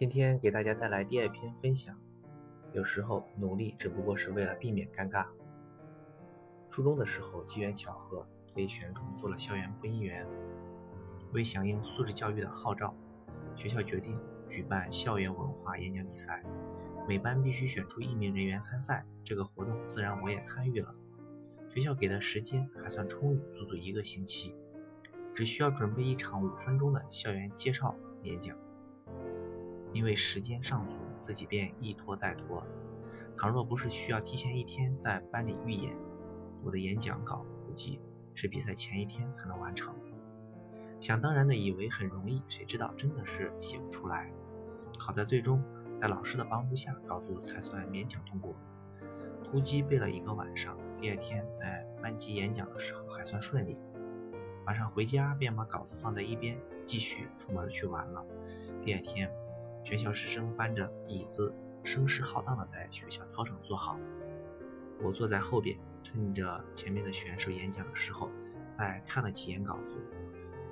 今天给大家带来第二篇分享。有时候努力只不过是为了避免尴尬。初中的时候，机缘巧合被选中做了校园播音员。为响应素质教育的号召，学校决定举办校园文化演讲比赛，每班必须选出一名人员参赛。这个活动自然我也参与了。学校给的时间还算充裕，足足一个星期，只需要准备一场五分钟的校园介绍演讲。因为时间尚足，自己便一拖再拖。倘若不是需要提前一天在班里预演，我的演讲稿估计是比赛前一天才能完成。想当然的以为很容易，谁知道真的是写不出来。好在最终在老师的帮助下，稿子才算勉强通过。突击背了一个晚上，第二天在班级演讲的时候还算顺利。晚上回家便把稿子放在一边，继续出门去玩了。第二天。全校师生搬着椅子，声势浩荡地在学校操场坐好。我坐在后边，趁着前面的选手演讲的时候，再看了几眼稿子，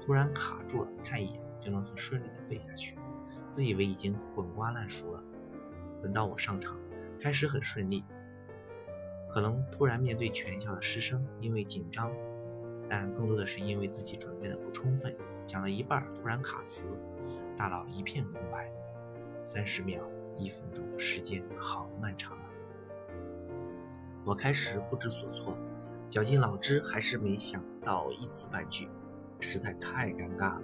突然卡住了，看一眼就能很顺利地背下去，自以为已经滚瓜烂熟了。等到我上场，开始很顺利，可能突然面对全校的师生，因为紧张，但更多的是因为自己准备的不充分，讲了一半突然卡词，大脑一片空白。三十秒，一分钟，时间好漫长啊！我开始不知所措，绞尽脑汁，还是没想到一词半句，实在太尴尬了。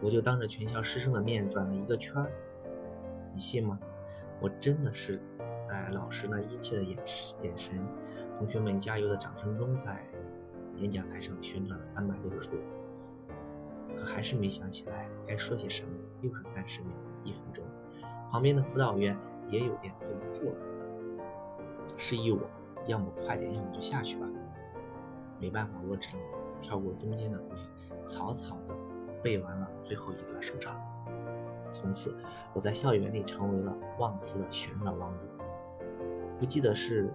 我就当着全校师生的面转了一个圈儿，你信吗？我真的是在老师那殷切的眼眼神、同学们加油的掌声中，在演讲台上旋转了三百六十度，可还是没想起来该说些什么。又是三十秒。一分钟，旁边的辅导员也有点坐不住了，示意我要么快点，要么就下去吧。没办法，我只能跳过中间的部分，草草的背完了最后一段收场。从此，我在校园里成为了忘词的旋转王子。不记得是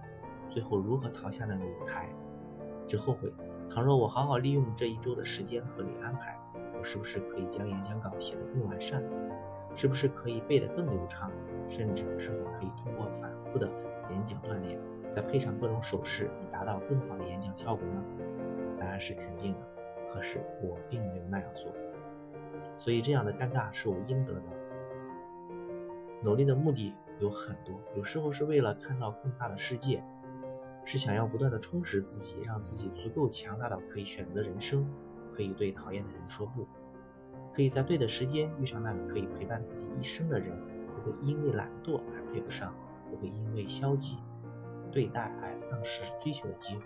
最后如何逃下那个舞台，只后悔，倘若我好好利用这一周的时间合理安排，我是不是可以将演讲稿写得更完善？是不是可以背得更流畅？甚至是否可以通过反复的演讲锻炼，再配上各种手势，以达到更好的演讲效果呢？答案是肯定的。可是我并没有那样做，所以这样的尴尬是我应得的。努力的目的有很多，有时候是为了看到更大的世界，是想要不断的充实自己，让自己足够强大到可以选择人生，可以对讨厌的人说不。可以在对的时间遇上那个可以陪伴自己一生的人，不会因为懒惰而配不上，不会因为消极对待而丧失追求的机会。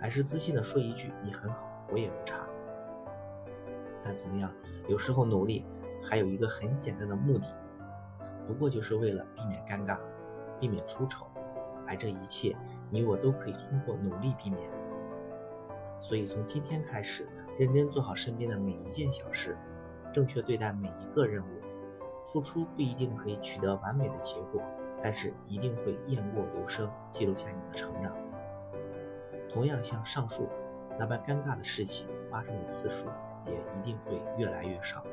还是自信的说一句：“你很好，我也不差。”但同样，有时候努力还有一个很简单的目的，不过就是为了避免尴尬，避免出丑，而这一切你我都可以通过努力避免。所以从今天开始。认真做好身边的每一件小事，正确对待每一个任务。付出不一定可以取得完美的结果，但是一定会雁过留声，记录下你的成长。同样像上述那般尴尬的事情发生的次数，也一定会越来越少。